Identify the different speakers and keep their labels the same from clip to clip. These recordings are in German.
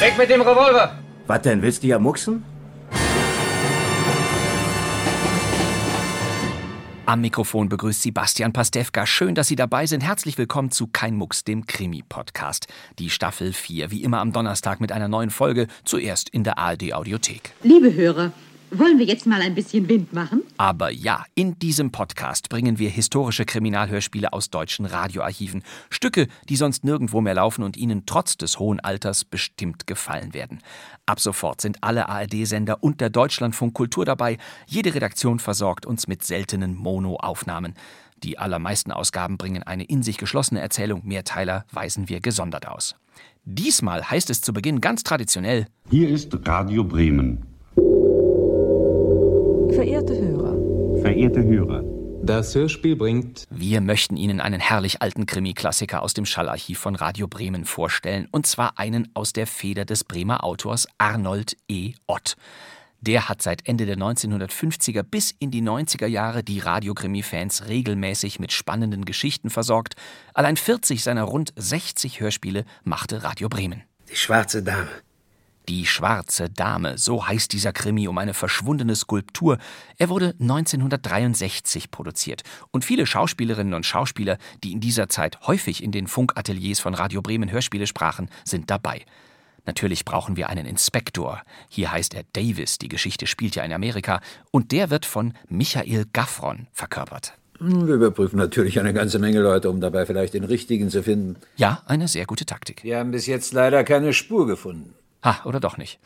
Speaker 1: Weg mit dem Revolver!
Speaker 2: Was denn, willst du ja mucksen?
Speaker 3: Am Mikrofon begrüßt Sie Bastian Pastewka. Schön, dass Sie dabei sind. Herzlich willkommen zu Kein Mucks, dem Krimi-Podcast. Die Staffel 4, wie immer am Donnerstag mit einer neuen Folge, zuerst in der ARD-Audiothek.
Speaker 4: Liebe Hörer, wollen wir jetzt mal ein bisschen Wind machen?
Speaker 3: Aber ja, in diesem Podcast bringen wir historische Kriminalhörspiele aus deutschen Radioarchiven. Stücke, die sonst nirgendwo mehr laufen und Ihnen trotz des hohen Alters bestimmt gefallen werden. Ab sofort sind alle ARD-Sender und der Deutschlandfunk Kultur dabei. Jede Redaktion versorgt uns mit seltenen Mono-Aufnahmen. Die allermeisten Ausgaben bringen eine in sich geschlossene Erzählung, Mehrteiler weisen wir gesondert aus. Diesmal heißt es zu Beginn ganz traditionell
Speaker 5: Hier ist Radio Bremen.
Speaker 6: Verehrte Hörer,
Speaker 2: Das Hörspiel bringt
Speaker 3: Wir möchten Ihnen einen herrlich alten Krimi-Klassiker aus dem Schallarchiv von Radio Bremen vorstellen, und zwar einen aus der Feder des Bremer Autors Arnold E. Ott. Der hat seit Ende der 1950er bis in die 90er Jahre die Radiokrimi-Fans regelmäßig mit spannenden Geschichten versorgt. Allein 40 seiner rund 60 Hörspiele machte Radio Bremen.
Speaker 1: Die schwarze Dame.
Speaker 3: Die schwarze Dame, so heißt dieser Krimi um eine verschwundene Skulptur. Er wurde 1963 produziert und viele Schauspielerinnen und Schauspieler, die in dieser Zeit häufig in den Funkateliers von Radio Bremen Hörspiele sprachen, sind dabei. Natürlich brauchen wir einen Inspektor. Hier heißt er Davis, die Geschichte spielt ja in Amerika, und der wird von Michael Gaffron verkörpert.
Speaker 2: Wir überprüfen natürlich eine ganze Menge Leute, um dabei vielleicht den richtigen zu finden.
Speaker 3: Ja, eine sehr gute Taktik.
Speaker 2: Wir haben bis jetzt leider keine Spur gefunden.
Speaker 3: Ha, oder doch nicht.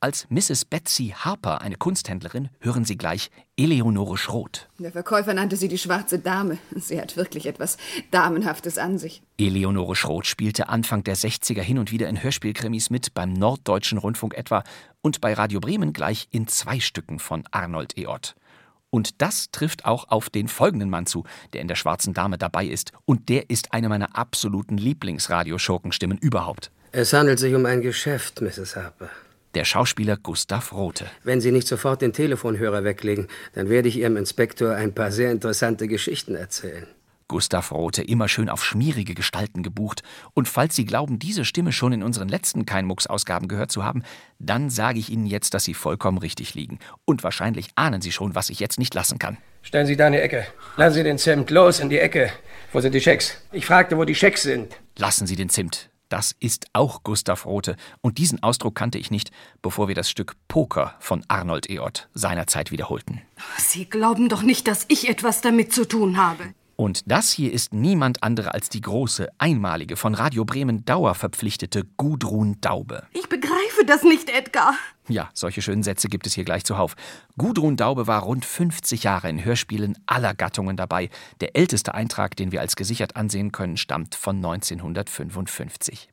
Speaker 3: Als Mrs. Betsy Harper, eine Kunsthändlerin, hören Sie gleich Eleonore Schroth.
Speaker 4: Der Verkäufer nannte sie die schwarze Dame. Sie hat wirklich etwas Damenhaftes an sich.
Speaker 3: Eleonore Schroth spielte Anfang der 60er hin und wieder in Hörspielkrimis mit, beim Norddeutschen Rundfunk etwa und bei Radio Bremen gleich in zwei Stücken von Arnold E. Ott. Und das trifft auch auf den folgenden Mann zu, der in der Schwarzen Dame dabei ist. Und der ist eine meiner absoluten Lieblingsradioschurkenstimmen überhaupt.
Speaker 1: Es handelt sich um ein Geschäft, Mrs. Harper.
Speaker 3: Der Schauspieler Gustav Rothe.
Speaker 1: Wenn Sie nicht sofort den Telefonhörer weglegen, dann werde ich Ihrem Inspektor ein paar sehr interessante Geschichten erzählen.
Speaker 3: Gustav Rothe immer schön auf schmierige Gestalten gebucht. Und falls Sie glauben, diese Stimme schon in unseren letzten Keinmucks-Ausgaben gehört zu haben, dann sage ich Ihnen jetzt, dass Sie vollkommen richtig liegen. Und wahrscheinlich ahnen Sie schon, was ich jetzt nicht lassen kann.
Speaker 1: Stellen Sie da in die Ecke. Lassen Sie den Zimt los in die Ecke. Wo sind die Schecks? Ich fragte, wo die Schecks sind.
Speaker 3: Lassen Sie den Zimt. Das ist auch Gustav Rothe. Und diesen Ausdruck kannte ich nicht, bevor wir das Stück Poker von Arnold E. Ott seinerzeit wiederholten.
Speaker 6: Sie glauben doch nicht, dass ich etwas damit zu tun habe.
Speaker 3: Und das hier ist niemand andere als die große, einmalige, von Radio Bremen dauerverpflichtete Gudrun Daube.
Speaker 6: Ich begreife das nicht, Edgar.
Speaker 3: Ja, solche schönen Sätze gibt es hier gleich zuhauf. Gudrun Daube war rund 50 Jahre in Hörspielen aller Gattungen dabei. Der älteste Eintrag, den wir als gesichert ansehen können, stammt von 1955.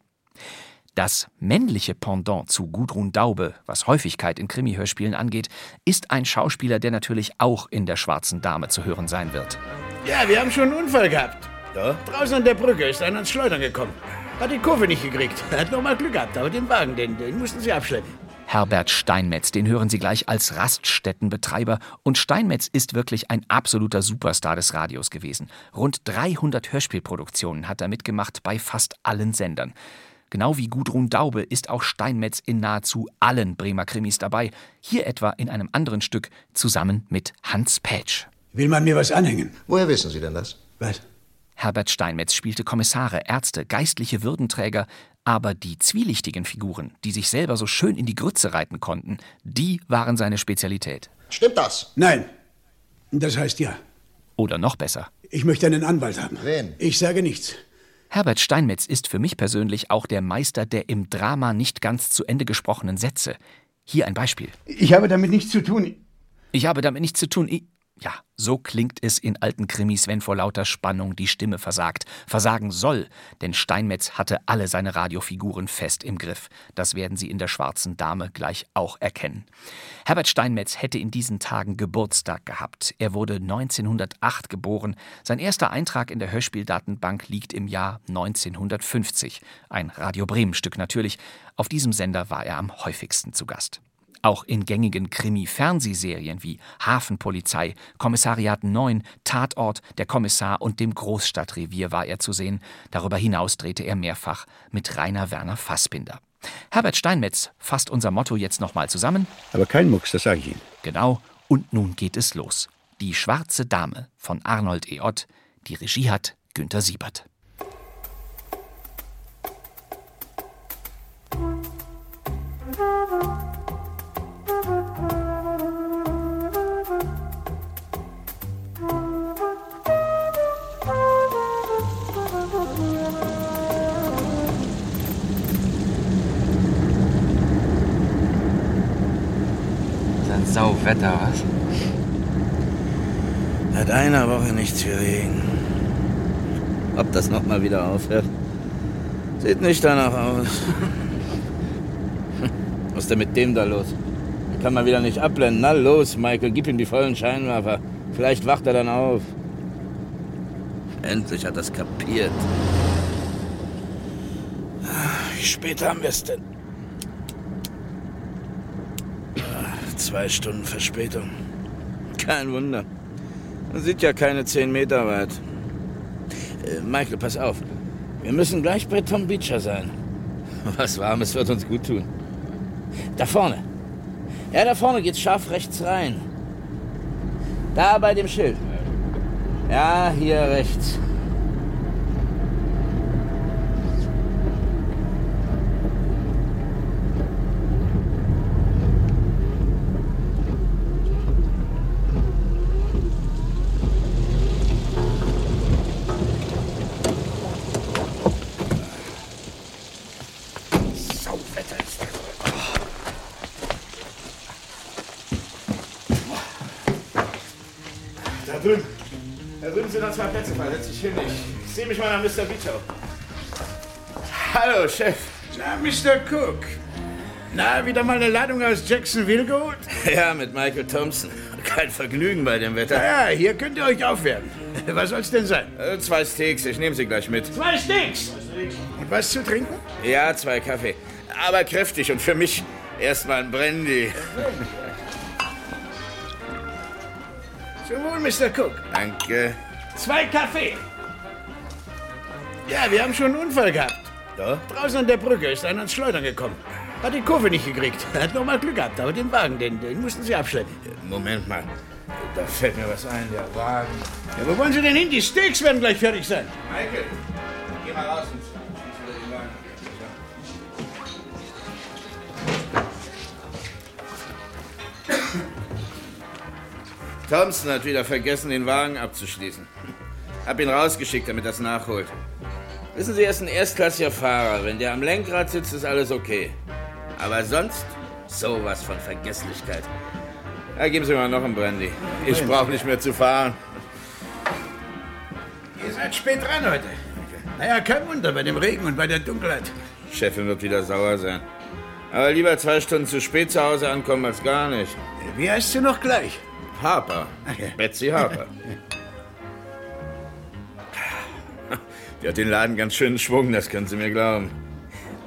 Speaker 3: Das männliche Pendant zu Gudrun Daube, was Häufigkeit in Krimi-Hörspielen angeht, ist ein Schauspieler, der natürlich auch in der Schwarzen Dame zu hören sein wird.
Speaker 7: Ja, wir haben schon einen Unfall gehabt. Ja? Draußen an der Brücke ist einer ins Schleudern gekommen. Hat die Kurve nicht gekriegt. Er hat noch mal Glück gehabt, aber den Wagen, den, den mussten sie abschleppen.
Speaker 3: Herbert Steinmetz, den hören Sie gleich als Raststättenbetreiber. Und Steinmetz ist wirklich ein absoluter Superstar des Radios gewesen. Rund 300 Hörspielproduktionen hat er mitgemacht bei fast allen Sendern. Genau wie Gudrun Daube ist auch Steinmetz in nahezu allen Bremer Krimis dabei. Hier etwa in einem anderen Stück zusammen mit Hans Pätsch.
Speaker 7: Will man mir was anhängen?
Speaker 1: Woher wissen Sie denn das?
Speaker 7: Was?
Speaker 3: Herbert Steinmetz spielte Kommissare, Ärzte, geistliche Würdenträger, aber die zwielichtigen Figuren, die sich selber so schön in die Grütze reiten konnten, die waren seine Spezialität.
Speaker 7: Stimmt das? Nein. Das heißt ja.
Speaker 3: Oder noch besser.
Speaker 7: Ich möchte einen Anwalt haben.
Speaker 1: Wen?
Speaker 7: Ich sage nichts.
Speaker 3: Herbert Steinmetz ist für mich persönlich auch der Meister der im Drama nicht ganz zu Ende gesprochenen Sätze. Hier ein Beispiel.
Speaker 7: Ich habe damit nichts zu tun.
Speaker 3: Ich habe damit nichts zu tun. Ich Ja, so klingt es in alten Krimis, wenn vor lauter Spannung die Stimme versagt. Versagen soll, denn Steinmetz hatte alle seine Radiofiguren fest im Griff. Das werden Sie in der schwarzen Dame gleich auch erkennen. Herbert Steinmetz hätte in diesen Tagen Geburtstag gehabt. Er wurde 1908 geboren. Sein erster Eintrag in der Hörspieldatenbank liegt im Jahr 1950. Ein Radio Bremen Stück natürlich. Auf diesem Sender war er am häufigsten zu Gast. Auch in gängigen Krimi-Fernsehserien wie Hafenpolizei, Kommissariat 9, Tatort, Der Kommissar und dem Großstadtrevier war er zu sehen. Darüber hinaus drehte er mehrfach mit Rainer Werner Fassbinder. Herbert Steinmetz fasst unser Motto jetzt nochmal zusammen.
Speaker 7: Aber kein Mucks, das sage ich Ihnen.
Speaker 3: Genau, und nun geht es los. Die schwarze Dame von Arnold E. Ott. Die Regie hat Günter Siebert.
Speaker 8: Ein Sauwetter, was?
Speaker 9: Seit einer Woche nichts für Regen. Ob das nochmal wieder aufhört? Sieht nicht danach aus. Was ist denn mit dem da los? Den kann man wieder nicht abblenden. Na los, Michael, gib ihm die vollen Scheinwerfer. Vielleicht wacht er dann auf. Endlich hat er es kapiert. Wie spät haben wir es denn? Ah, Zwei Stunden Verspätung. Kein Wunder. Man sieht ja keine zehn Meter weit. Äh, Michael, pass auf. Wir müssen gleich bei Tom Beecher sein. Was Warmes wird uns gut tun. Da vorne. Ja, da vorne geht's scharf rechts rein. Da bei dem Schild. Ja, hier rechts. Dich hin. Ich sehe mich mal nach Mr. Vito. Hallo, Chef.
Speaker 7: Na, Mr. Cook. Na, wieder mal eine Ladung aus Jacksonville geholt?
Speaker 9: Ja, mit Michael Thompson. Kein Vergnügen bei dem Wetter.
Speaker 7: Ja, hier könnt ihr euch aufwärmen. Was soll's denn sein?
Speaker 9: Äh, zwei Steaks, ich nehme sie gleich mit.
Speaker 7: Zwei Steaks. Und was zu trinken?
Speaker 9: Ja, zwei Kaffee. Aber kräftig und für mich erstmal ein Brandy.
Speaker 7: Zum Wohl, Mr. Cook.
Speaker 9: Danke.
Speaker 7: Zwei Kaffee. Ja, wir haben schon einen Unfall gehabt.
Speaker 9: Ja?
Speaker 7: Draußen an der Brücke ist einer ins Schleudern gekommen. Hat die Kurve nicht gekriegt. Hat noch mal Glück gehabt, aber den Wagen, den, den mussten sie abschleppen.
Speaker 9: Moment mal. Da fällt mir was ein, der Wagen.
Speaker 7: Ja, wo wollen Sie denn hin? Die Steaks werden gleich fertig sein.
Speaker 9: Michael, geh mal raus und schieß wieder den Wagen. Thompson hat wieder vergessen, den Wagen abzuschließen. Hab ihn rausgeschickt, damit es nachholt. Wissen Sie, er ist ein erstklassiger Fahrer. Wenn der am Lenkrad sitzt, ist alles okay. Aber sonst sowas von Vergesslichkeit. Ja, geben Sie mir mal noch einen Brandy. Ich brauche nicht mehr zu fahren.
Speaker 7: Ihr seid spät dran heute. Naja, kein Wunder bei dem Regen und bei der Dunkelheit.
Speaker 9: Chefin wird wieder sauer sein. Aber lieber zwei Stunden zu spät zu Hause ankommen als gar nicht.
Speaker 7: Wie heißt sie noch gleich?
Speaker 9: Harper.
Speaker 7: Okay.
Speaker 9: Betsy Harper. Die hat den Laden ganz schön Schwung, das können Sie mir glauben.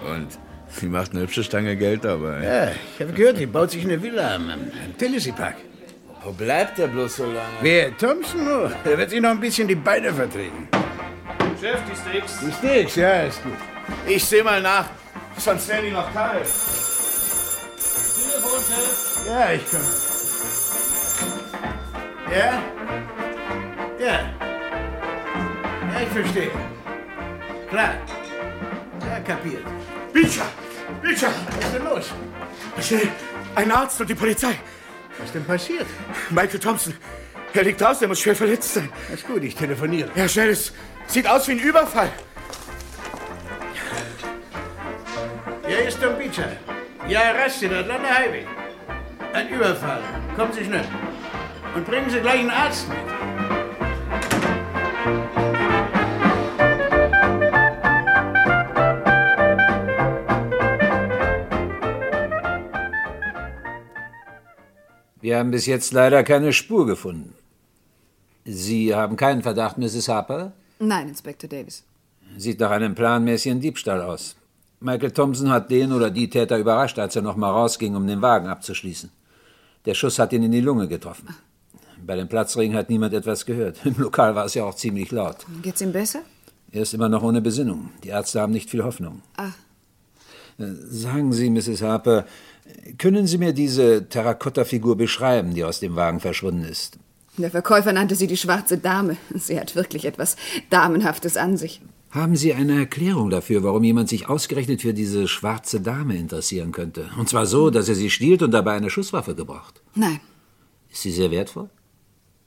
Speaker 9: Und sie macht eine hübsche Stange Geld dabei.
Speaker 7: Ja, ich habe gehört, die baut sich eine Villa am, am Tennessee Park.
Speaker 9: Wo bleibt der bloß so lange?
Speaker 7: Wer? Thompson? Oh, der wird sich noch ein bisschen die Beine vertreten.
Speaker 10: Chef, die Steaks.
Speaker 7: Die Steaks, ja, ist gut.
Speaker 9: Ich seh mal nach, sonst werden die noch kalt.
Speaker 10: Telefon, Chef.
Speaker 7: Ja, ich komme. Ja? Ja. Ja, ich verstehe. Klar. Ja, kapiert.
Speaker 11: Beecher! Beecher!
Speaker 7: Was ist denn los?
Speaker 11: Schnell! Ein Arzt und die Polizei!
Speaker 7: Was ist denn passiert?
Speaker 11: Michael Thompson! Er liegt draußen, er muss schwer verletzt sein.
Speaker 7: Ist gut, ich telefoniere.
Speaker 11: Ja, schnell, es sieht aus wie ein Überfall.
Speaker 7: Hier ist Tom Beecher. Ja, Rastin, Atlanta Highway. Ein Überfall. Kommen Sie schnell. Und bringen Sie gleich einen Arzt mit.
Speaker 2: Wir haben bis jetzt leider keine Spur gefunden. Sie haben keinen Verdacht, Mrs. Harper?
Speaker 4: Nein, Inspektor Davis.
Speaker 2: Sieht nach einem planmäßigen Diebstahl aus. Michael Thompson hat den oder die Täter überrascht, als er noch mal rausging, um den Wagen abzuschließen. Der Schuss hat ihn in die Lunge getroffen. Bei dem Platzregen hat niemand etwas gehört. Im Lokal war es ja auch ziemlich laut.
Speaker 4: Geht's ihm besser?
Speaker 2: Er ist immer noch ohne Besinnung. Die Ärzte haben nicht viel Hoffnung.
Speaker 4: Ach.
Speaker 2: Äh, Sagen Sie, Mrs. Harper, können Sie mir diese Terrakotta-Figur beschreiben, die aus dem Wagen verschwunden ist?
Speaker 4: Der Verkäufer nannte sie die schwarze Dame. Sie hat wirklich etwas Damenhaftes an sich.
Speaker 2: Haben Sie eine Erklärung dafür, warum jemand sich ausgerechnet für diese schwarze Dame interessieren könnte? Und zwar so, dass er sie stiehlt und dabei eine Schusswaffe gebraucht.
Speaker 4: Nein.
Speaker 2: Ist sie sehr wertvoll?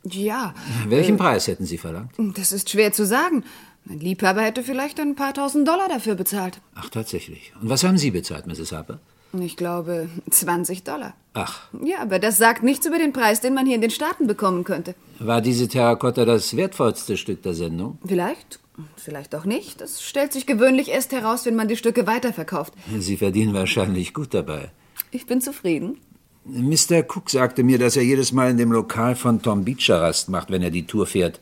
Speaker 4: Ja.
Speaker 2: Welchen
Speaker 4: äh,
Speaker 2: Preis hätten Sie verlangt?
Speaker 4: Das ist schwer zu sagen. Mein Liebhaber hätte vielleicht ein paar tausend Dollar dafür bezahlt.
Speaker 2: Ach, tatsächlich. Und was haben Sie bezahlt, Mrs. Harper?
Speaker 4: Ich glaube 20 Dollar.
Speaker 2: Ach,
Speaker 4: Ja, aber das sagt nichts über den Preis, den man hier in den Staaten bekommen könnte.
Speaker 2: war diese Terrakotta das wertvollste Stück der Sendung?
Speaker 4: Vielleicht, vielleicht auch nicht. Das stellt sich gewöhnlich erst heraus, wenn man die Stücke weiterverkauft.
Speaker 2: Sie verdienen wahrscheinlich gut dabei.
Speaker 4: Ich bin zufrieden.
Speaker 2: Mr. Cook sagte mir, dass er jedes Mal in dem Lokal von Tom Beecher Rast macht, wenn er die Tour fährt.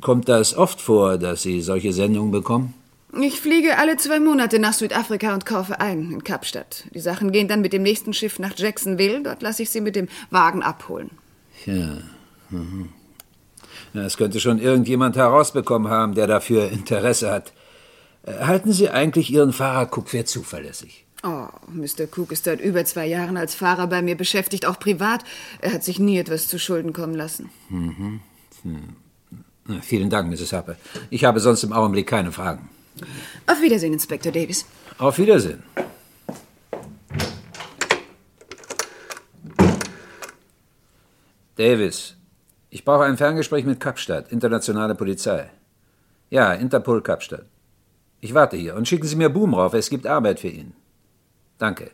Speaker 2: Kommt das oft vor, dass Sie solche Sendungen bekommen?
Speaker 4: Ich fliege alle zwei Monate nach Südafrika und kaufe ein in Kapstadt. Die Sachen gehen dann mit dem nächsten Schiff nach Jacksonville. Dort lasse ich sie mit dem Wagen abholen.
Speaker 2: Ja. Mhm. Ja, Es könnte schon irgendjemand herausbekommen haben, der dafür Interesse hat. Äh, Halten Sie eigentlich Ihren Fahrer Cook für zuverlässig?
Speaker 4: Oh, Mr. Cook ist seit über zwei Jahren als Fahrer bei mir beschäftigt, auch privat. Er hat sich nie etwas zu Schulden kommen lassen.
Speaker 2: Mhm. Hm. Vielen Dank, Mrs. Harper. Ich habe sonst im Augenblick keine Fragen.
Speaker 4: Auf Wiedersehen, Inspektor Davis.
Speaker 2: Auf Wiedersehen. Davis, ich brauche ein Ferngespräch mit Kapstadt, internationale Polizei. Ja, Interpol Kapstadt. Ich warte hier und schicken Sie mir Boom rauf, es gibt Arbeit für ihn. Danke.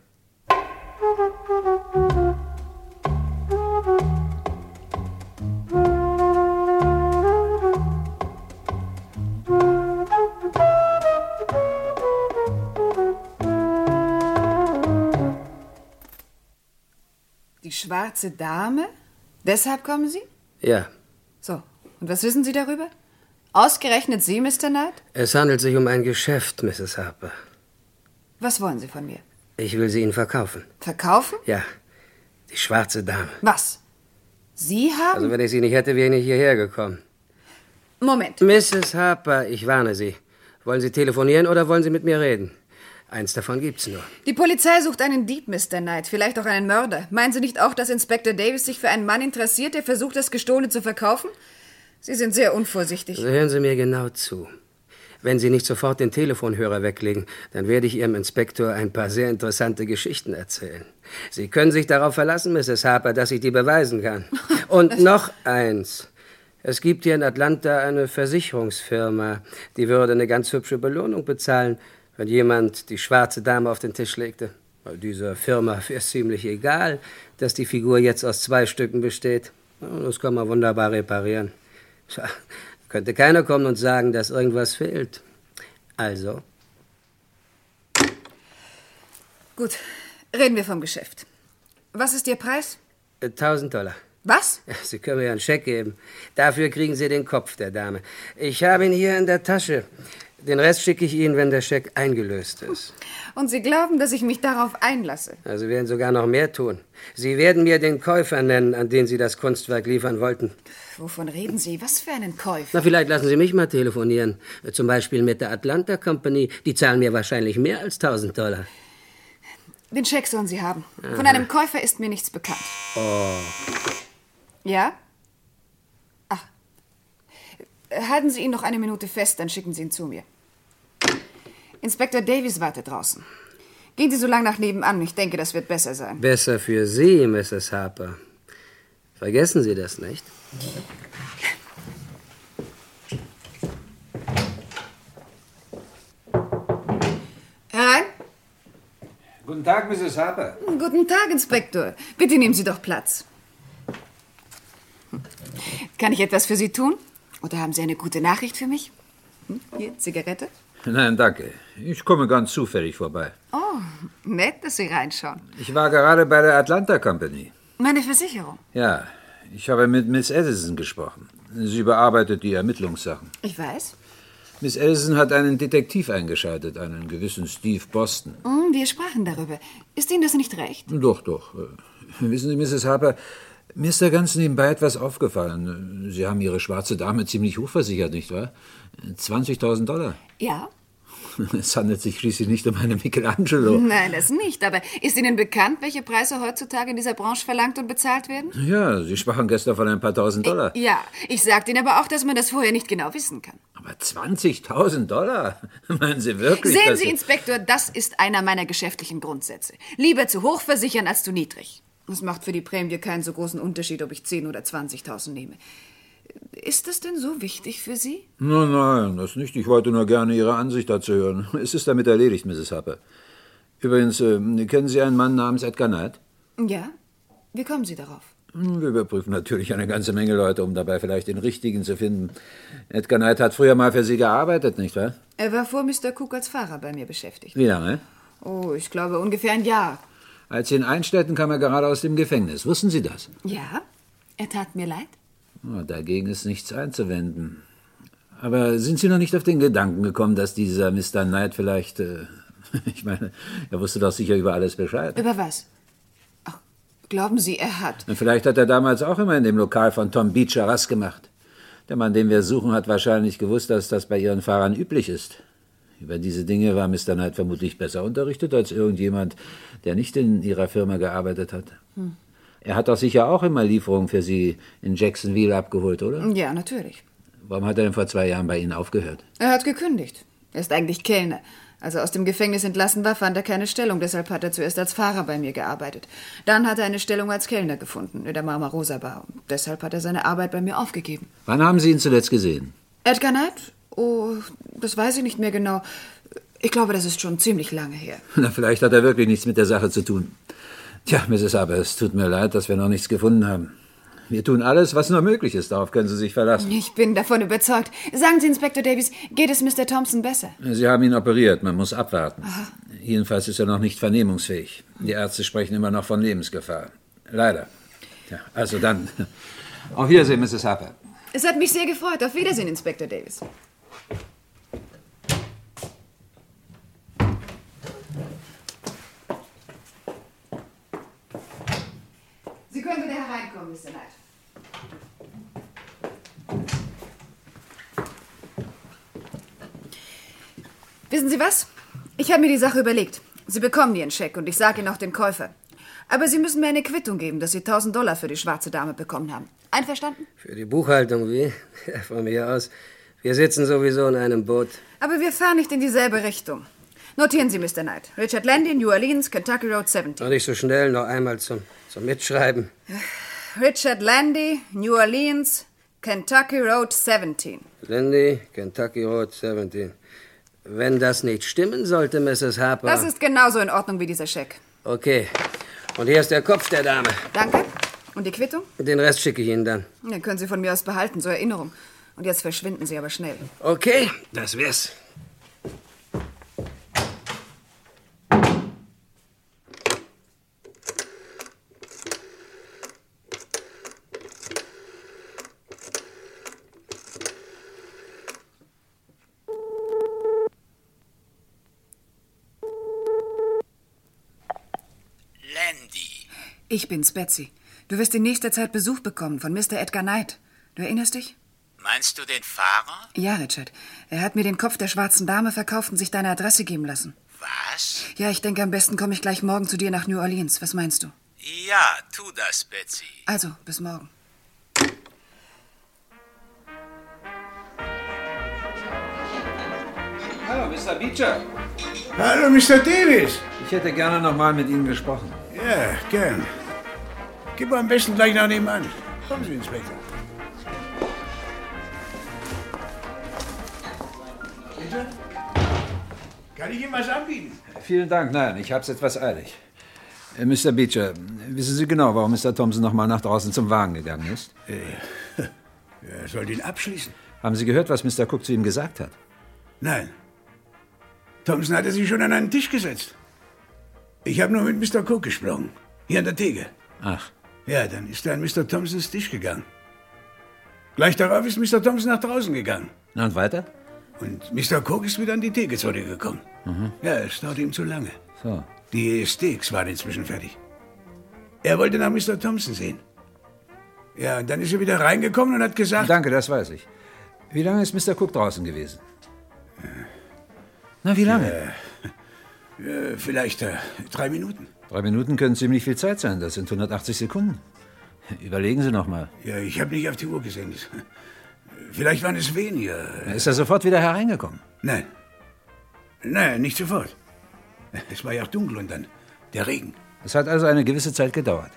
Speaker 4: Die schwarze Dame? Deshalb kommen Sie?
Speaker 1: Ja,
Speaker 4: So. Und was wissen Sie darüber? Ausgerechnet Sie, Mr. Knight?
Speaker 1: es handelt sich um ein Geschäft, Mrs. Harper.
Speaker 4: Was wollen Sie von mir?
Speaker 1: Ich will sie Ihnen verkaufen.
Speaker 4: Verkaufen?
Speaker 1: Ja, die schwarze Dame.
Speaker 4: Was? Sie haben.
Speaker 1: Also wenn ich sie nicht hätte, wäre ich nicht hierher gekommen.
Speaker 4: Moment.
Speaker 1: Mrs. Harper, ich warne Sie. Wollen Sie telefonieren oder wollen Sie mit mir reden? Eins davon gibt's nur.
Speaker 4: Die Polizei sucht einen Dieb, Mr. Knight, vielleicht auch einen Mörder. Meinen Sie nicht auch, dass Inspektor Davis sich für einen Mann interessiert, der versucht, das Gestohlene zu verkaufen? Sie sind sehr unvorsichtig.
Speaker 1: Also hören Sie mir genau zu. Wenn Sie nicht sofort den Telefonhörer weglegen, dann werde ich Ihrem Inspektor ein paar sehr interessante Geschichten erzählen. Sie können sich darauf verlassen, Mrs. Harper, dass ich die beweisen kann. Und noch eins. Es gibt hier in Atlanta eine Versicherungsfirma, die würde eine ganz hübsche Belohnung bezahlen, wenn jemand die schwarze Dame auf den Tisch legte. Dieser Firma wäre es ziemlich egal, dass die Figur jetzt aus zwei Stücken besteht. Das kann man wunderbar reparieren. Tja, könnte keiner kommen und sagen, dass irgendwas fehlt. Also,
Speaker 4: Gut, reden wir vom Geschäft. Was ist Ihr Preis?
Speaker 1: äh, 1000 Dollar.
Speaker 4: Was?
Speaker 1: Sie können mir einen Scheck geben. Dafür kriegen Sie den Kopf der Dame. Ich habe ihn hier in der Tasche. Den Rest schicke ich Ihnen, wenn der Scheck eingelöst ist.
Speaker 4: Und Sie glauben, dass ich mich darauf einlasse?
Speaker 1: Also Sie werden sogar noch mehr tun. Sie werden mir den Käufer nennen, an den Sie das Kunstwerk liefern wollten.
Speaker 4: Wovon reden Sie? Was für einen Käufer?
Speaker 1: Na, vielleicht lassen Sie mich mal telefonieren. Zum Beispiel mit der Atlanta Company. Die zahlen mir wahrscheinlich mehr als 1000 Dollar.
Speaker 4: Den Scheck sollen Sie haben. Von
Speaker 1: Aha.
Speaker 4: einem Käufer ist mir nichts bekannt.
Speaker 1: Oh.
Speaker 4: Ja? Ach. Halten Sie ihn noch eine Minute fest, dann schicken Sie ihn zu mir. Inspektor Davies wartet draußen. Gehen Sie so lang nach nebenan. Ich denke, das wird besser sein.
Speaker 1: Besser für Sie, Mrs. Harper. Vergessen Sie das nicht.
Speaker 4: Herein.
Speaker 2: Guten Tag, Mrs. Harper.
Speaker 4: Guten Tag, Inspektor. Bitte nehmen Sie doch Platz. Kann ich etwas für Sie tun? Oder haben Sie eine gute Nachricht für mich? Hm? Hier, Zigarette?
Speaker 2: Nein, danke. Ich komme ganz zufällig vorbei.
Speaker 4: Oh, nett, dass Sie reinschauen.
Speaker 2: Ich war gerade bei der Atlanta Company.
Speaker 4: Meine Versicherung.
Speaker 2: Ja, ich habe mit Miss Edison gesprochen. Sie bearbeitet die Ermittlungssachen.
Speaker 4: Ich weiß.
Speaker 2: Miss Edison hat einen Detektiv eingeschaltet, einen gewissen Steve Boston.
Speaker 4: Hm, wir sprachen darüber. Ist Ihnen das nicht recht?
Speaker 2: Doch, doch. Äh, Wissen Sie, Mrs. Harper, mir ist da ganz nebenbei etwas aufgefallen. Sie haben Ihre schwarze Dame ziemlich hochversichert, nicht wahr? 20.000 Dollar.
Speaker 4: Ja.
Speaker 2: Es handelt sich schließlich nicht um eine Michelangelo.
Speaker 4: Nein, das nicht. Aber ist Ihnen bekannt, welche Preise heutzutage in dieser Branche verlangt und bezahlt werden?
Speaker 2: Ja, Sie sprachen gestern von ein paar tausend Dollar.
Speaker 4: Ja, ich sagte Ihnen aber auch, dass man das vorher nicht genau wissen kann.
Speaker 2: Aber 20.000 Dollar? Meinen Sie wirklich?
Speaker 4: Sehen Sie, Inspektor, das ist einer meiner geschäftlichen Grundsätze. Lieber zu hoch versichern als zu niedrig. Es macht für die Prämie keinen so großen Unterschied, ob ich 10.000 oder 20.000 nehme. Ist das denn so wichtig für Sie?
Speaker 2: Nein, nein, das nicht. Ich wollte nur gerne Ihre Ansicht dazu hören. Es ist damit erledigt, Mrs. Harper. Übrigens, äh, kennen Sie einen Mann namens Edgar Knight?
Speaker 4: Ja. Wie kommen Sie darauf?
Speaker 2: Hm, Wir überprüfen natürlich eine ganze Menge Leute, um dabei vielleicht den richtigen zu finden. Edgar Knight hat früher mal für Sie gearbeitet, nicht wahr?
Speaker 4: Er war vor Mr. Cook als Fahrer bei mir beschäftigt.
Speaker 2: Wie lange?
Speaker 4: Oh, ich glaube ungefähr ein Jahr.
Speaker 2: Als Sie ihn einstellten, kam er gerade aus dem Gefängnis. Wussten Sie das?
Speaker 4: Ja, er tat mir leid.
Speaker 2: Dagegen ist nichts einzuwenden. Aber sind Sie noch nicht auf den Gedanken gekommen, dass dieser Mr. Knight vielleicht. Äh, ich meine, er wusste doch sicher über alles Bescheid.
Speaker 4: Über was? Ach, glauben Sie, er hat.
Speaker 2: Vielleicht hat er damals auch immer in dem Lokal von Tom Beecher Rass gemacht. Der Mann, den wir suchen, hat wahrscheinlich gewusst, dass das bei Ihren Fahrern üblich ist. Über diese Dinge war Mr. Knight vermutlich besser unterrichtet als irgendjemand, der nicht in Ihrer Firma gearbeitet hat.
Speaker 4: Hm.
Speaker 2: Er hat doch sicher auch immer Lieferungen für Sie in Jacksonville abgeholt, oder?
Speaker 4: Ja, natürlich.
Speaker 2: Warum hat er denn vor zwei Jahren bei Ihnen aufgehört?
Speaker 4: Er hat gekündigt. Er ist eigentlich Kellner. Als er aus dem Gefängnis entlassen war, fand er keine Stellung. Deshalb hat er zuerst als Fahrer bei mir gearbeitet. Dann hat er eine Stellung als Kellner gefunden in der Mama Rosa Bar. Deshalb hat er seine Arbeit bei mir aufgegeben.
Speaker 2: Wann haben Sie ihn zuletzt gesehen?
Speaker 4: Edgar Knight? Oh, das weiß ich nicht mehr genau. Ich glaube, das ist schon ziemlich lange her.
Speaker 2: Na, vielleicht hat er wirklich nichts mit der Sache zu tun. Tja, Mrs. Aber es tut mir leid, dass wir noch nichts gefunden haben. Wir tun alles, was nur möglich ist. Darauf können Sie sich verlassen.
Speaker 4: Ich bin davon überzeugt. Sagen Sie, Inspektor Davies, geht es Mr. Thompson besser?
Speaker 2: Sie haben ihn operiert. Man muss abwarten. Jedenfalls ist er noch nicht vernehmungsfähig. Die Ärzte sprechen immer noch von Lebensgefahr. Leider. Ja, also dann. Auf Wiedersehen, Mrs. Harper.
Speaker 4: Es hat mich sehr gefreut. Auf Wiedersehen, Inspektor Davis. Sie können wieder Mr. Knight. Wissen Sie was? Ich habe mir die Sache überlegt. Sie bekommen Ihren Scheck und ich sage Ihnen auch den Käufer. Aber Sie müssen mir eine Quittung geben, dass Sie 1000 Dollar für die schwarze Dame bekommen haben. Einverstanden?
Speaker 1: Für die Buchhaltung, wie? Ja, von mir aus. Wir sitzen sowieso in einem Boot.
Speaker 4: Aber wir fahren nicht in dieselbe Richtung. Notieren Sie, Mr. Knight. Richard Landy, New Orleans, Kentucky Road 17.
Speaker 1: Noch nicht so schnell, noch einmal zum, zum Mitschreiben.
Speaker 4: Richard Landy, New Orleans, Kentucky Road 17.
Speaker 1: Landy, Kentucky Road 17. Wenn das nicht stimmen sollte, Mrs. Harper.
Speaker 4: Das ist genauso in Ordnung wie dieser Scheck.
Speaker 1: Okay. Und hier ist der Kopf der Dame.
Speaker 4: Danke. Und die Quittung?
Speaker 1: Den Rest schicke ich Ihnen dann.
Speaker 4: Den können Sie von mir aus behalten, zur Erinnerung. Und jetzt verschwinden Sie aber schnell.
Speaker 1: Okay, das wär's.
Speaker 12: Landy.
Speaker 4: Ich bin's, Betsy. Du wirst in nächster Zeit Besuch bekommen von Mr. Edgar Knight. Du erinnerst dich?
Speaker 12: Meinst du den Fahrer?
Speaker 4: Ja, Richard. Er hat mir den Kopf der schwarzen Dame verkauft und sich deine Adresse geben lassen.
Speaker 12: Was?
Speaker 4: Ja, ich denke, am besten komme ich gleich morgen zu dir nach New Orleans. Was meinst du?
Speaker 12: Ja, tu das, Betsy.
Speaker 4: Also, bis morgen.
Speaker 2: Hallo, Mr. Beecher.
Speaker 7: Hallo, Mr. Davis.
Speaker 2: Ich hätte gerne noch mal mit Ihnen gesprochen.
Speaker 7: Ja, gern. Gib am besten gleich nach nebenan. Kommen Sie, Inspektor. Bitte? Kann ich Ihnen was anbieten?
Speaker 2: Vielen Dank. Nein, ich hab's etwas eilig. Äh, Mr. Beecher, wissen Sie genau, warum Mr. Thompson noch mal nach draußen zum Wagen gegangen ist?
Speaker 7: Äh, Er soll ihn abschließen.
Speaker 2: Haben Sie gehört, was Mr. Cook zu ihm gesagt hat?
Speaker 7: Nein. Thompson hatte sich schon an einen Tisch gesetzt. Ich habe nur mit Mr. Cook gesprochen. Hier an der Theke.
Speaker 2: Ach.
Speaker 7: Ja, dann ist er an Mr. Thompsons Tisch gegangen. Gleich darauf ist Mr. Thompson nach draußen gegangen.
Speaker 2: Na und weiter?
Speaker 7: Und Mr. Cook ist wieder an die Theke zurückgekommen.
Speaker 2: Mhm.
Speaker 7: Ja, es dauerte ihm zu lange.
Speaker 2: So.
Speaker 7: Die Steaks waren inzwischen fertig. Er wollte nach Mr. Thompson sehen. Ja, und dann ist er wieder reingekommen und hat gesagt...
Speaker 2: Danke, das weiß ich. Wie lange ist Mr. Cook draußen gewesen? Na, wie lange?
Speaker 7: Äh, äh, vielleicht äh, drei Minuten.
Speaker 2: Drei Minuten können ziemlich viel Zeit sein. Das sind 180 Sekunden. Überlegen Sie noch mal.
Speaker 7: Ja, ich habe nicht auf die Uhr gesehen. Vielleicht waren es weniger.
Speaker 2: Ist er sofort wieder hereingekommen?
Speaker 7: Nein. Nein, nicht sofort. Es war ja auch dunkel und dann der Regen.
Speaker 2: Es hat also eine gewisse Zeit gedauert.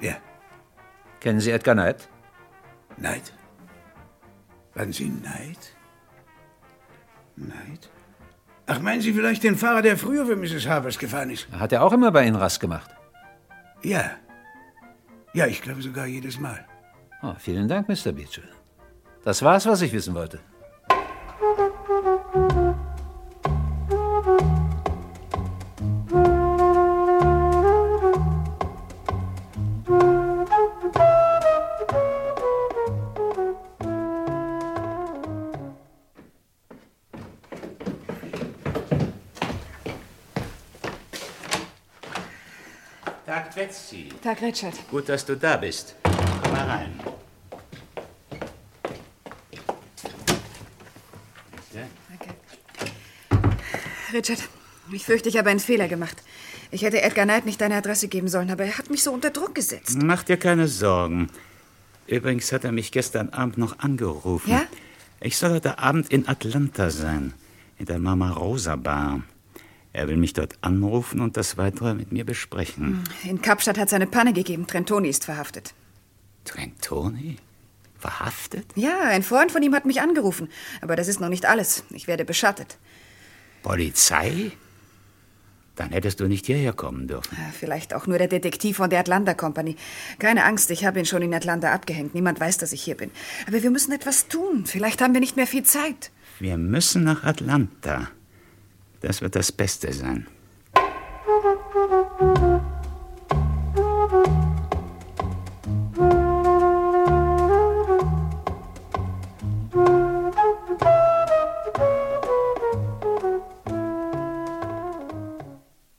Speaker 7: Ja.
Speaker 2: Kennen Sie Edgar Knight?
Speaker 7: Neid? Waren Sie Neid? Neid? Ach, meinen Sie vielleicht den Fahrer, der früher für Mrs. Harpers gefahren ist?
Speaker 2: Hat er auch immer bei Ihnen Rast gemacht?
Speaker 7: Ja. Ja, ich glaube sogar jedes Mal.
Speaker 2: Oh, vielen Dank, Mr. Beechel. Das war's, was ich wissen wollte.
Speaker 12: Betsy.
Speaker 4: Tag, Richard.
Speaker 12: Gut, dass du da bist. Komm mal rein.
Speaker 4: Richard, ich fürchte, ich habe einen Fehler gemacht. Ich hätte Edgar Knight nicht deine Adresse geben sollen, aber er hat mich so unter Druck gesetzt.
Speaker 12: Mach dir keine Sorgen. Übrigens hat er mich gestern Abend noch angerufen.
Speaker 4: Ja?
Speaker 12: Ich soll heute Abend in Atlanta sein, in der Mama Rosa Bar. Er will mich dort anrufen und das Weitere mit mir besprechen.
Speaker 4: In Kapstadt hat es eine Panne gegeben. Trentoni ist verhaftet.
Speaker 12: Trentoni? Verhaftet?
Speaker 4: Ja, ein Freund von ihm hat mich angerufen. Aber das ist noch nicht alles. Ich werde beschattet.
Speaker 12: Polizei? Dann hättest du nicht hierher kommen dürfen.
Speaker 4: Ja, Vielleicht auch nur der Detektiv von der Atlanta Company. Keine Angst, ich habe ihn schon in Atlanta abgehängt. Niemand weiß, dass ich hier bin. Aber wir müssen etwas tun. Vielleicht haben wir nicht mehr viel Zeit.
Speaker 12: Wir müssen nach Atlanta. Das wird das Beste sein.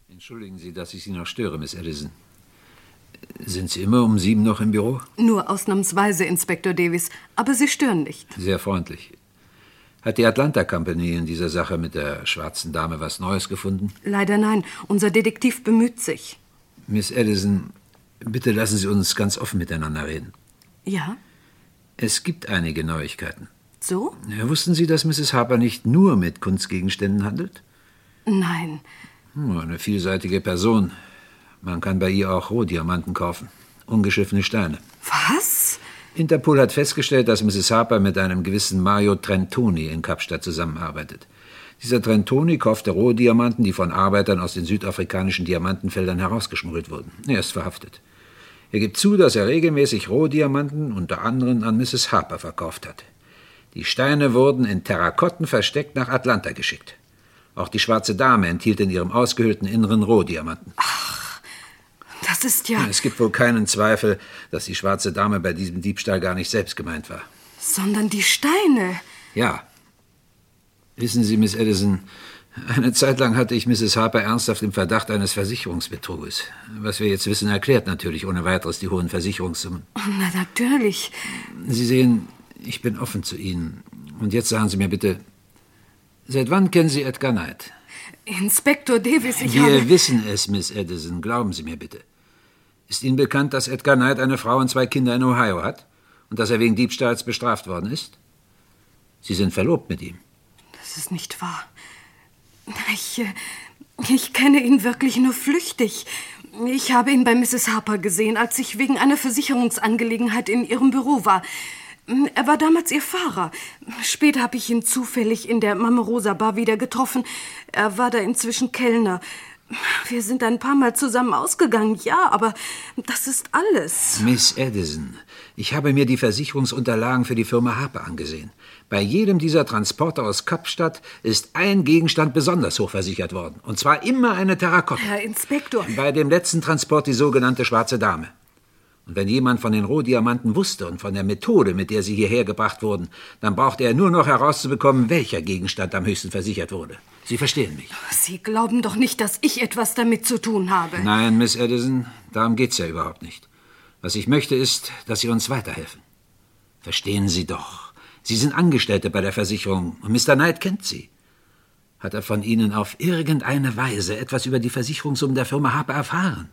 Speaker 2: Entschuldigen Sie, dass ich Sie noch störe, Miss Edison. Sind Sie immer um sieben noch im Büro?
Speaker 6: Nur ausnahmsweise, Inspektor Davis. Aber Sie stören nicht.
Speaker 2: Sehr freundlich. Hat die Atlanta Company in dieser Sache mit der schwarzen Dame was Neues gefunden?
Speaker 6: Leider nein. Unser Detektiv bemüht sich.
Speaker 2: Miss Edison, bitte lassen Sie uns ganz offen miteinander reden.
Speaker 6: Ja?
Speaker 2: Es gibt einige Neuigkeiten.
Speaker 6: So?
Speaker 2: Wussten Sie, dass Mrs. Harper nicht nur mit Kunstgegenständen handelt?
Speaker 6: Nein.
Speaker 2: Hm, Eine vielseitige Person. Man kann bei ihr auch Rohdiamanten kaufen. Ungeschiffene Steine.
Speaker 6: Was?
Speaker 2: Interpol hat festgestellt, dass Mrs. Harper mit einem gewissen Mario Trentoni in Kapstadt zusammenarbeitet. Dieser Trentoni kaufte Rohdiamanten, die von Arbeitern aus den südafrikanischen Diamantenfeldern herausgeschmuggelt wurden. Er ist verhaftet. Er gibt zu, dass er regelmäßig Rohdiamanten unter anderem an Mrs. Harper verkauft hat. Die Steine wurden in Terrakotten versteckt nach Atlanta geschickt. Auch die schwarze Dame enthielt in ihrem ausgehöhlten Inneren Rohdiamanten.
Speaker 6: Das ist ja.
Speaker 2: Es gibt wohl keinen Zweifel, dass die schwarze Dame bei diesem Diebstahl gar nicht selbst gemeint war.
Speaker 6: Sondern die Steine.
Speaker 2: Ja. Wissen Sie, Miss Edison, eine Zeit lang hatte ich Mrs. Harper ernsthaft im Verdacht eines Versicherungsbetruges. Was wir jetzt wissen, erklärt natürlich ohne weiteres die hohen Versicherungssummen.
Speaker 6: Na, natürlich.
Speaker 2: Sie sehen, ich bin offen zu Ihnen. Und jetzt sagen Sie mir bitte, seit wann kennen Sie Edgar Knight?
Speaker 6: Inspektor Davis, ich
Speaker 2: Wir
Speaker 6: habe.
Speaker 2: wissen es, Miss Edison, glauben Sie mir bitte. Ist Ihnen bekannt, dass Edgar Knight eine Frau und zwei Kinder in Ohio hat? Und dass er wegen Diebstahls bestraft worden ist? Sie sind verlobt mit ihm.
Speaker 6: Das ist nicht wahr. Ich, äh, ich kenne ihn wirklich nur flüchtig. Ich habe ihn bei Mrs. Harper gesehen, als ich wegen einer Versicherungsangelegenheit in ihrem Büro war. Er war damals ihr Fahrer. Später habe ich ihn zufällig in der Mama Rosa Bar wieder getroffen. Er war da inzwischen Kellner. Wir sind ein paar Mal zusammen ausgegangen, ja, aber das ist alles.
Speaker 2: Miss Edison, ich habe mir die Versicherungsunterlagen für die Firma Harper angesehen. Bei jedem dieser Transporter aus Kapstadt ist ein Gegenstand besonders hoch versichert worden. Und zwar immer eine Terrakotta.
Speaker 6: Herr Inspektor.
Speaker 2: Bei dem letzten Transport die sogenannte schwarze Dame. Und wenn jemand von den Rohdiamanten wusste und von der Methode, mit der sie hierher gebracht wurden, dann brauchte er nur noch herauszubekommen, welcher Gegenstand am höchsten versichert wurde. Sie verstehen mich.
Speaker 6: Sie glauben doch nicht, dass ich etwas damit zu tun habe.
Speaker 2: Nein, Miss Edison, darum geht's ja überhaupt nicht. Was ich möchte ist, dass Sie uns weiterhelfen. Verstehen Sie doch. Sie sind Angestellte bei der Versicherung und Mr. Knight kennt Sie. Hat er von Ihnen auf irgendeine Weise etwas über die Versicherungssummen der Firma Harper erfahren?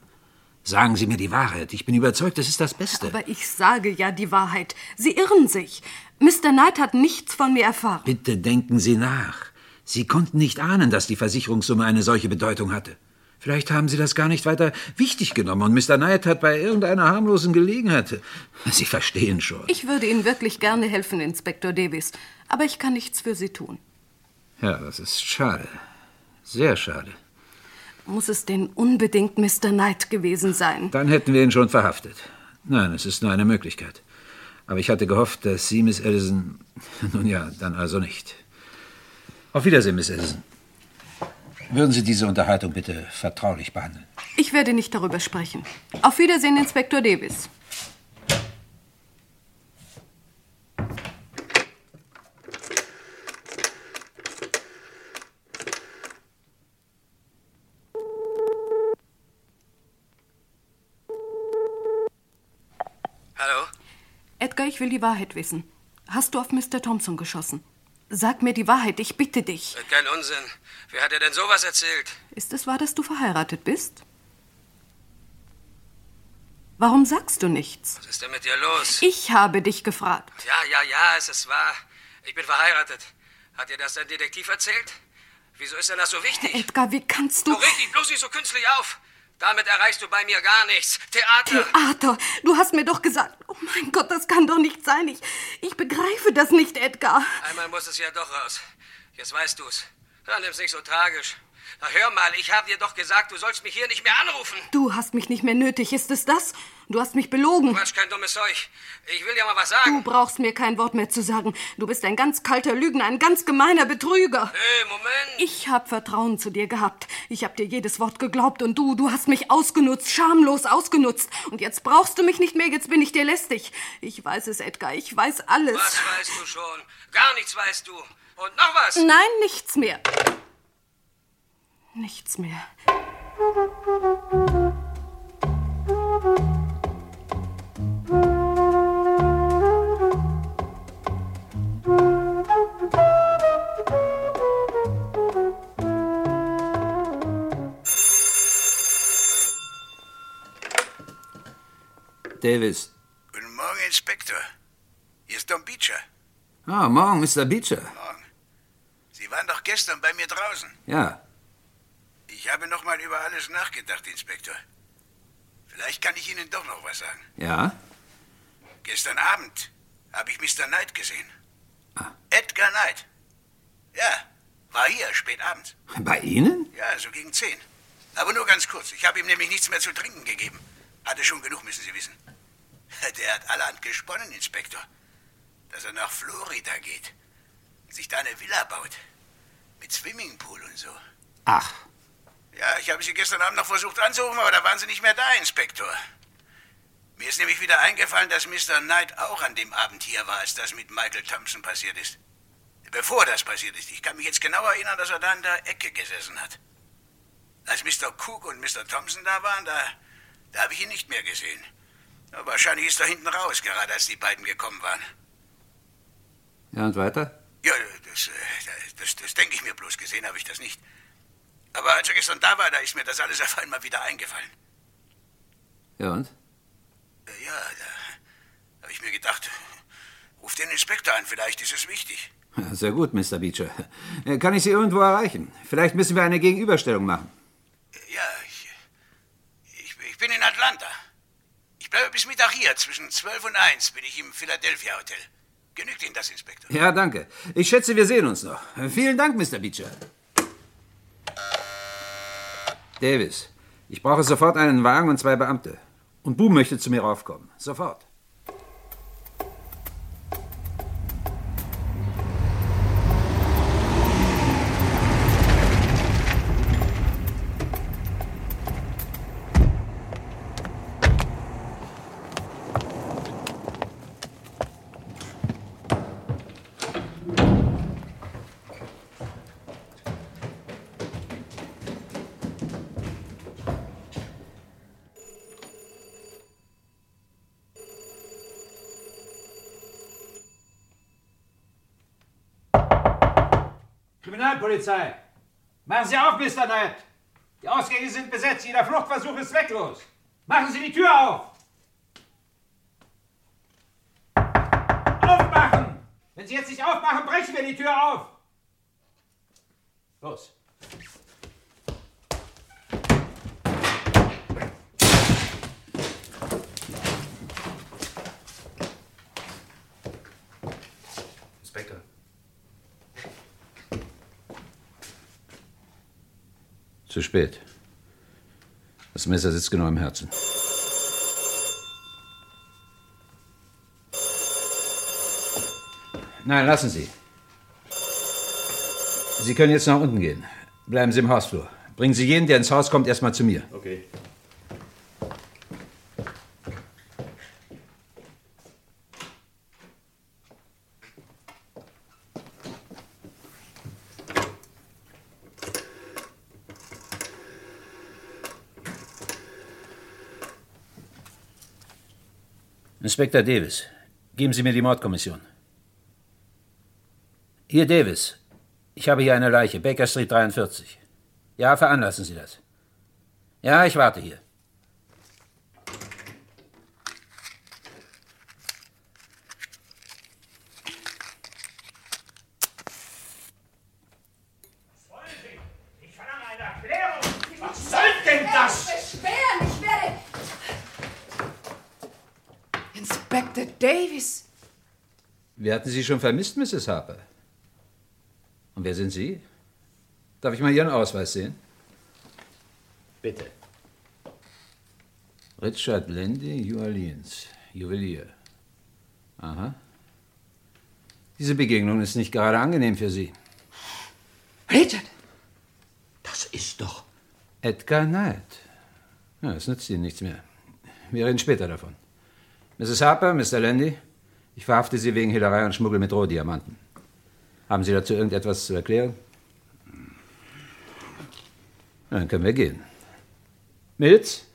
Speaker 2: Sagen Sie mir die Wahrheit. Ich bin überzeugt, das ist das Beste.
Speaker 6: Aber ich sage ja die Wahrheit. Sie irren sich. Mr. Knight hat nichts von mir erfahren.
Speaker 2: Bitte denken Sie nach. Sie konnten nicht ahnen, dass die Versicherungssumme eine solche Bedeutung hatte. Vielleicht haben Sie das gar nicht weiter wichtig genommen und Mr. Knight hat bei irgendeiner harmlosen Gelegenheit. Sie verstehen schon.
Speaker 6: Ich würde Ihnen wirklich gerne helfen, Inspektor Davis, aber ich kann nichts für Sie tun.
Speaker 2: Ja, das ist schade. Sehr schade.
Speaker 6: Muss es denn unbedingt Mr. Knight gewesen sein?
Speaker 2: Dann hätten wir ihn schon verhaftet. Nein, es ist nur eine Möglichkeit. Aber ich hatte gehofft, dass Sie, Miss Ellison. Nun ja, dann also nicht. Auf Wiedersehen, Miss Ellison. Würden Sie diese Unterhaltung bitte vertraulich behandeln?
Speaker 6: Ich werde nicht darüber sprechen. Auf Wiedersehen, Inspektor Davis.
Speaker 1: Hallo?
Speaker 6: Edgar, ich will die Wahrheit wissen. Hast du auf Mr. Thompson geschossen? Sag mir die Wahrheit, ich bitte dich.
Speaker 1: Kein Unsinn. Wer hat dir denn sowas erzählt?
Speaker 6: Ist es wahr, dass du verheiratet bist? Warum sagst du nichts?
Speaker 1: Was ist denn mit dir los?
Speaker 6: Ich habe dich gefragt.
Speaker 1: Ja, ja, ja, es ist wahr. Ich bin verheiratet. Hat dir das dein Detektiv erzählt? Wieso ist denn das so wichtig?
Speaker 6: Edgar, wie kannst du...
Speaker 1: Du reg dich bloß nicht so künstlich auf. Damit erreichst du bei mir gar nichts. Theater.
Speaker 6: Theater, du hast mir doch gesagt... Oh mein Gott, das kann doch nicht sein. Ich, ich begreife das nicht, Edgar.
Speaker 1: Einmal muss es ja doch raus. Jetzt weißt du's. Dann nimm's nicht so tragisch. Na hör mal, ich habe dir doch gesagt, du sollst mich hier nicht mehr anrufen.
Speaker 6: Du hast mich nicht mehr nötig, ist es das? Du hast mich belogen.
Speaker 1: Quatsch, kein dummes Zeug. Ich will dir mal was sagen.
Speaker 6: Du brauchst mir kein Wort mehr zu sagen. Du bist ein ganz kalter Lügner, ein ganz gemeiner Betrüger.
Speaker 1: Hey, Moment.
Speaker 6: Ich hab Vertrauen zu dir gehabt. Ich hab dir jedes Wort geglaubt und du, du hast mich ausgenutzt, schamlos ausgenutzt. Und jetzt brauchst du mich nicht mehr, jetzt bin ich dir lästig. Ich weiß es, Edgar, ich weiß alles.
Speaker 1: Was weißt du schon? Gar nichts weißt du. Und noch was?
Speaker 6: Nein, nichts mehr. Nichts mehr.
Speaker 2: Davis.
Speaker 7: Guten Morgen, Inspektor. Hier ist Tom Beecher.
Speaker 2: Ah, morgen, Mr. Beecher.
Speaker 7: Morgen. Sie waren doch gestern bei mir draußen.
Speaker 2: Ja.
Speaker 7: Ich habe noch mal über alles nachgedacht, Inspektor. Vielleicht kann ich Ihnen doch noch was sagen.
Speaker 2: Ja?
Speaker 7: Gestern Abend habe ich Mr. Knight gesehen. Edgar Knight. Ja, war hier spät abends.
Speaker 2: Bei Ihnen?
Speaker 7: Ja, so gegen zehn. Aber nur ganz kurz. Ich habe ihm nämlich nichts mehr zu trinken gegeben. Hatte schon genug, müssen Sie wissen. Der hat allerhand gesponnen, Inspektor. Dass er nach Florida geht. Sich da eine Villa baut. Mit Swimmingpool und so.
Speaker 2: Ach.
Speaker 7: Ja, ich habe Sie gestern Abend noch versucht anzurufen, aber da waren Sie nicht mehr da, Inspektor. Mir ist nämlich wieder eingefallen, dass Mr. Knight auch an dem Abend hier war, als das mit Michael Thompson passiert ist. Bevor das passiert ist. Ich kann mich jetzt genau erinnern, dass er da in der Ecke gesessen hat. Als Mr. Cook und Mr. Thompson da waren, da, da habe ich ihn nicht mehr gesehen. Ja, wahrscheinlich ist er hinten raus, gerade als die beiden gekommen waren.
Speaker 2: Ja, und weiter?
Speaker 7: Ja, das, äh, das, das denke ich mir bloß. Gesehen habe ich das nicht. Aber als er gestern da war, da ist mir das alles auf einmal wieder eingefallen.
Speaker 2: Ja, und?
Speaker 7: Äh, Ja, da habe ich mir gedacht, ruf den Inspektor an, vielleicht ist es wichtig.
Speaker 2: Sehr gut, Mr. Beecher. Äh, Kann ich Sie irgendwo erreichen? Vielleicht müssen wir eine Gegenüberstellung machen.
Speaker 7: Ja, ich, ich, ich bin in Atlanta. Ich bleibe bis Mittag hier. Zwischen 12 und 1 bin ich im Philadelphia Hotel. Genügt Ihnen das, Inspektor?
Speaker 2: Ja, danke. Ich schätze, wir sehen uns noch. Vielen Dank, Mr. Beecher. Davis, ich brauche sofort einen Wagen und zwei Beamte. Und Boom möchte zu mir raufkommen. Sofort.
Speaker 13: Kriminalpolizei! Machen Sie auf, Mr. Knight! Die Ausgänge sind besetzt, jeder Fluchtversuch ist zwecklos! Machen Sie die Tür auf! Aufmachen! Wenn Sie jetzt nicht aufmachen, brechen wir die Tür auf! Los!
Speaker 2: Zu spät. Das Messer sitzt genau im Herzen. Nein, lassen Sie. Sie können jetzt nach unten gehen. Bleiben Sie im Hausflur. Bringen Sie jeden, der ins Haus kommt, erstmal zu mir.
Speaker 10: Okay.
Speaker 2: Inspektor Davis, geben Sie mir die Mordkommission. Hier, Davis. Ich habe hier eine Leiche, Baker Street 43. Ja, veranlassen Sie das. Ja, ich warte hier.
Speaker 13: Was soll denn das?
Speaker 4: Beschweren, ich werde... Inspektor Davis.
Speaker 2: Wir hatten Sie schon vermisst, Mrs. Harper. Und wer sind Sie? Darf ich mal Ihren Ausweis sehen?
Speaker 10: Bitte.
Speaker 2: Richard Landy, New Orleans, Juwelier. Aha. Diese Begegnung ist nicht gerade angenehm für Sie.
Speaker 4: Richard!
Speaker 10: Das ist doch.
Speaker 2: Edgar Knight. Ja, es nützt Ihnen nichts mehr. Wir reden später davon. Mrs. Harper, Mr. Landy, ich verhafte Sie wegen Hehlerei und Schmuggel mit Rohdiamanten. Haben Sie dazu irgendetwas zu erklären? Dann können wir gehen. Mills,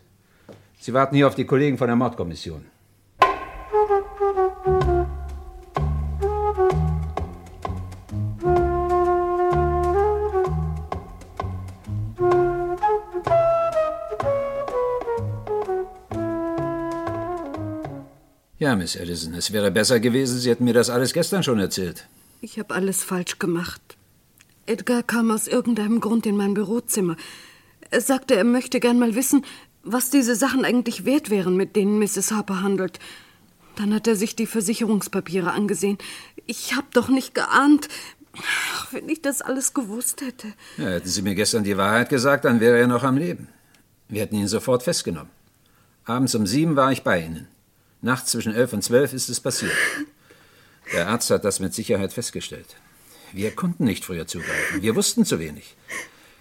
Speaker 2: Sie warten hier auf die Kollegen von der Mordkommission. Ja, Miss Edison, es wäre besser gewesen, Sie hätten mir das alles gestern schon erzählt.
Speaker 6: Ich habe alles falsch gemacht. Edgar kam aus irgendeinem Grund in mein Bürozimmer. Er sagte, er möchte gern mal wissen, was diese Sachen eigentlich wert wären, mit denen Mrs. Harper handelt. Dann hat er sich die Versicherungspapiere angesehen. Ich habe doch nicht geahnt. Ach, wenn ich das alles gewusst hätte.
Speaker 2: Ja, hätten Sie mir gestern die Wahrheit gesagt, dann wäre er noch am Leben. Wir hätten ihn sofort festgenommen. Abends um sieben war ich bei Ihnen. Nachts zwischen elf und zwölf ist es passiert. Der Arzt hat das mit Sicherheit festgestellt. Wir konnten nicht früher zugreifen. Wir wussten zu wenig.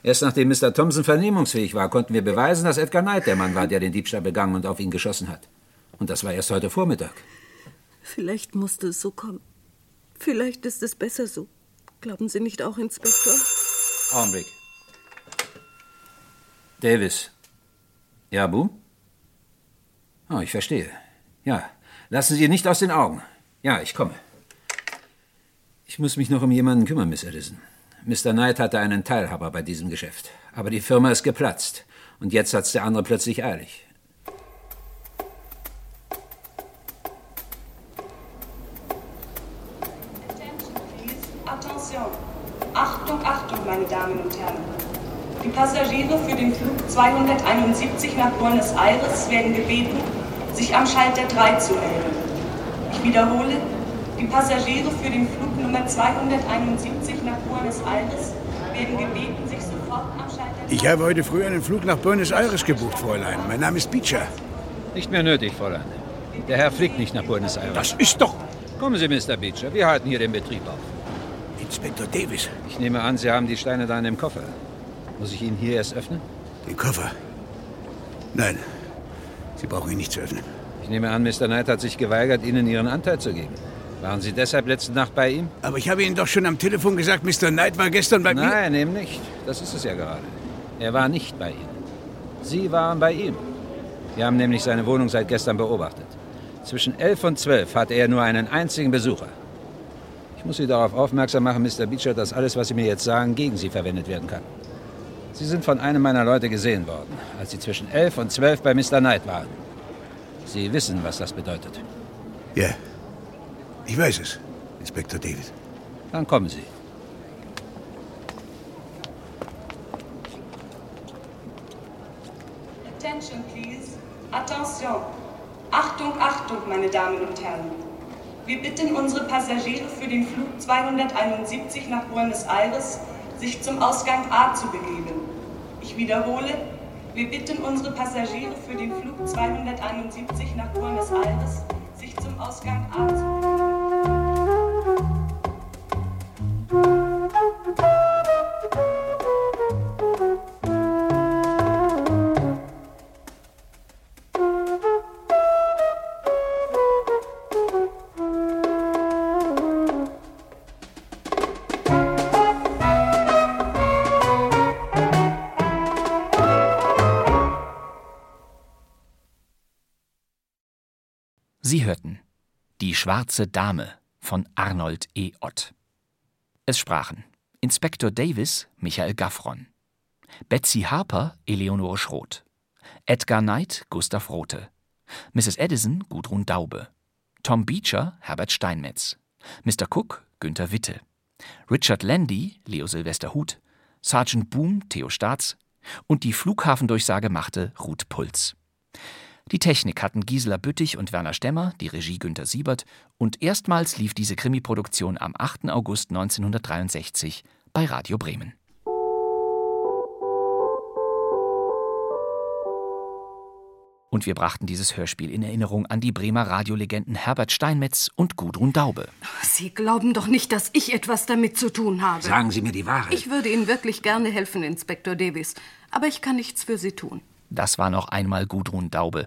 Speaker 2: Erst nachdem Mr. Thompson vernehmungsfähig war, konnten wir beweisen, dass Edgar Knight der Mann war, der den Diebstahl begangen und auf ihn geschossen hat. Und das war erst heute Vormittag.
Speaker 6: Vielleicht musste es so kommen. Vielleicht ist es besser so. Glauben Sie nicht auch, Inspektor?
Speaker 2: Augenblick. Davis. Ja, Boom? Oh, ich verstehe. Ja, lassen Sie ihn nicht aus den Augen. Ja, ich komme. Ich muss mich noch um jemanden kümmern, Miss Edison. Mr. Knight hatte einen Teilhaber bei diesem Geschäft. Aber die Firma ist geplatzt. Und jetzt hat's der andere plötzlich eilig.
Speaker 14: Attention! Achtung, Achtung, meine Damen und Herren! Die Passagiere für den Flug 271 nach Buenos Aires werden gebeten, sich am Schalter 3 zu melden. Ich wiederhole, die Passagiere für den Flug Nummer 271 nach Buenos Aires werden gebeten, sich sofort
Speaker 7: Ich habe heute früh einen Flug nach Buenos Aires gebucht, Fräulein. Mein Name ist Beecher.
Speaker 2: Nicht mehr nötig, Fräulein. Der Herr fliegt nicht nach Buenos Aires.
Speaker 7: Das ist doch...
Speaker 2: Kommen Sie, Mr. Beecher. Wir halten hier den Betrieb auf.
Speaker 7: Inspektor Davis.
Speaker 2: Ich nehme an, Sie haben die Steine da in dem Koffer. Muss ich ihn hier erst öffnen?
Speaker 7: Den Koffer? Nein. Sie brauchen ihn nicht zu öffnen.
Speaker 2: Ich nehme an, Mr. Knight hat sich geweigert, Ihnen Ihren Anteil zu geben. Waren Sie deshalb letzte Nacht bei ihm?
Speaker 7: Aber ich habe Ihnen doch schon am Telefon gesagt, Mr. Knight war gestern bei
Speaker 2: Nein,
Speaker 7: mir.
Speaker 2: Nein, eben nicht. Das ist es ja gerade. Er war nicht bei Ihnen. Sie waren bei ihm. Wir haben nämlich seine Wohnung seit gestern beobachtet. Zwischen 11 und 12 hatte er nur einen einzigen Besucher. Ich muss Sie darauf aufmerksam machen, Mr. Beecher, dass alles, was Sie mir jetzt sagen, gegen Sie verwendet werden kann. Sie sind von einem meiner Leute gesehen worden, als Sie zwischen 11 und 12 bei Mr. Knight waren. Sie wissen, was das bedeutet.
Speaker 7: Ja, ich weiß es, Inspektor Davis.
Speaker 2: Dann kommen Sie.
Speaker 14: Attention, please. Attention. Achtung, Achtung, meine Damen und Herren. Wir bitten unsere Passagiere für den Flug 271 nach Buenos Aires, sich zum Ausgang A zu begeben. Ich wiederhole, wir bitten unsere Passagiere für den Flug 271 nach Buenos Aires, sich zum Ausgang A zu begeben.
Speaker 3: Sie hörten Die schwarze Dame von Arnold E. Ott. Es sprachen Inspektor Davis Michael Gaffron, Betsy Harper Eleonore Schroth, Edgar Knight Gustav Rothe, Mrs. Edison Gudrun Daube, Tom Beecher Herbert Steinmetz, Mr. Cook Günther Witte, Richard Landy Leo Silvester Huth, Sergeant Boom Theo Staats und die Flughafendurchsage machte Ruth Puls. Die Technik hatten Gisela Büttich und Werner Stemmer, die Regie Günter Siebert und erstmals lief diese Krimiproduktion am 8. August 1963 bei Radio Bremen. Und wir brachten dieses Hörspiel in Erinnerung an die Bremer Radiolegenden Herbert Steinmetz und Gudrun Daube.
Speaker 6: Sie glauben doch nicht, dass ich etwas damit zu tun habe.
Speaker 9: Sagen Sie mir die Wahrheit.
Speaker 6: Ich würde Ihnen wirklich gerne helfen, Inspektor Davis. Aber ich kann nichts für Sie tun.
Speaker 3: Das war noch einmal Gudrun Daube.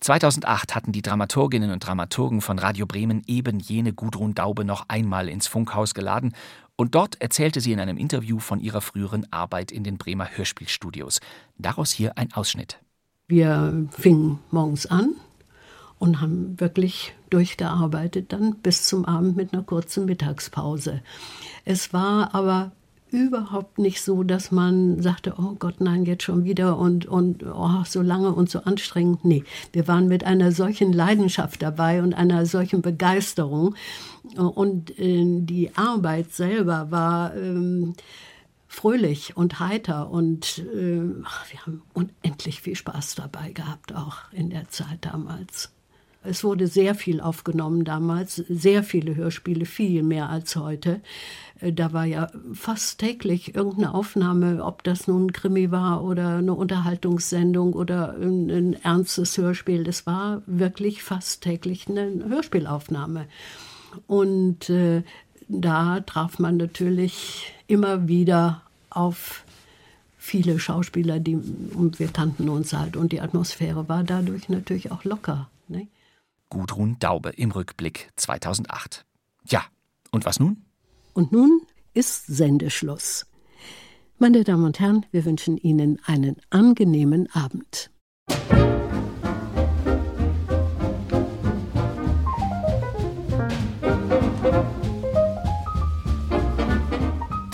Speaker 3: 2008 hatten die Dramaturginnen und Dramaturgen von Radio Bremen eben jene Gudrun Daube noch einmal ins Funkhaus geladen und dort erzählte sie in einem Interview von ihrer früheren Arbeit in den Bremer Hörspielstudios. Daraus hier ein Ausschnitt.
Speaker 15: Wir fingen morgens an und haben wirklich durchgearbeitet dann bis zum Abend mit einer kurzen Mittagspause. Es war aber überhaupt nicht so, dass man sagte, oh Gott, nein, jetzt schon wieder und, und oh, so lange und so anstrengend. Nee, wir waren mit einer solchen Leidenschaft dabei und einer solchen Begeisterung. Und äh, die Arbeit selber war ähm, fröhlich und heiter und äh, wir haben unendlich viel Spaß dabei gehabt, auch in der Zeit damals. Es wurde sehr viel aufgenommen damals, sehr viele Hörspiele, viel mehr als heute. Da war ja fast täglich irgendeine Aufnahme, ob das nun ein Krimi war oder eine Unterhaltungssendung oder ein, ein ernstes Hörspiel. Das war wirklich fast täglich eine Hörspielaufnahme. Und äh, da traf man natürlich immer wieder auf viele Schauspieler, die, und wir kannten uns halt. Und die Atmosphäre war dadurch natürlich auch locker. Ne?
Speaker 3: Gudrun Daube im Rückblick 2008. Ja, und was nun?
Speaker 15: Und nun ist Sendeschluss. Meine Damen und Herren, wir wünschen Ihnen einen angenehmen Abend.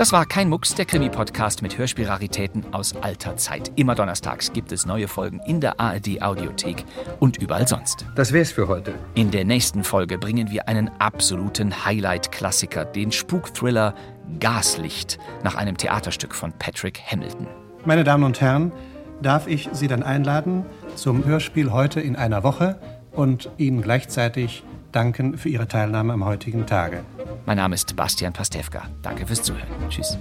Speaker 3: Das war kein Mucks, der Krimi-Podcast mit Hörspielraritäten aus alter Zeit. Immer donnerstags gibt es neue Folgen in der ARD-Audiothek und überall sonst.
Speaker 16: Das wär's für heute.
Speaker 3: In der nächsten Folge bringen wir einen absoluten Highlight-Klassiker, den Spuk-Thriller Gaslicht, nach einem Theaterstück von Patrick Hamilton.
Speaker 16: Meine Damen und Herren, darf ich Sie dann einladen zum Hörspiel heute in einer Woche und Ihnen gleichzeitig danken für Ihre Teilnahme am heutigen Tage.
Speaker 3: Mein Name ist Bastian Pastewka. Danke fürs Zuhören. Tschüss.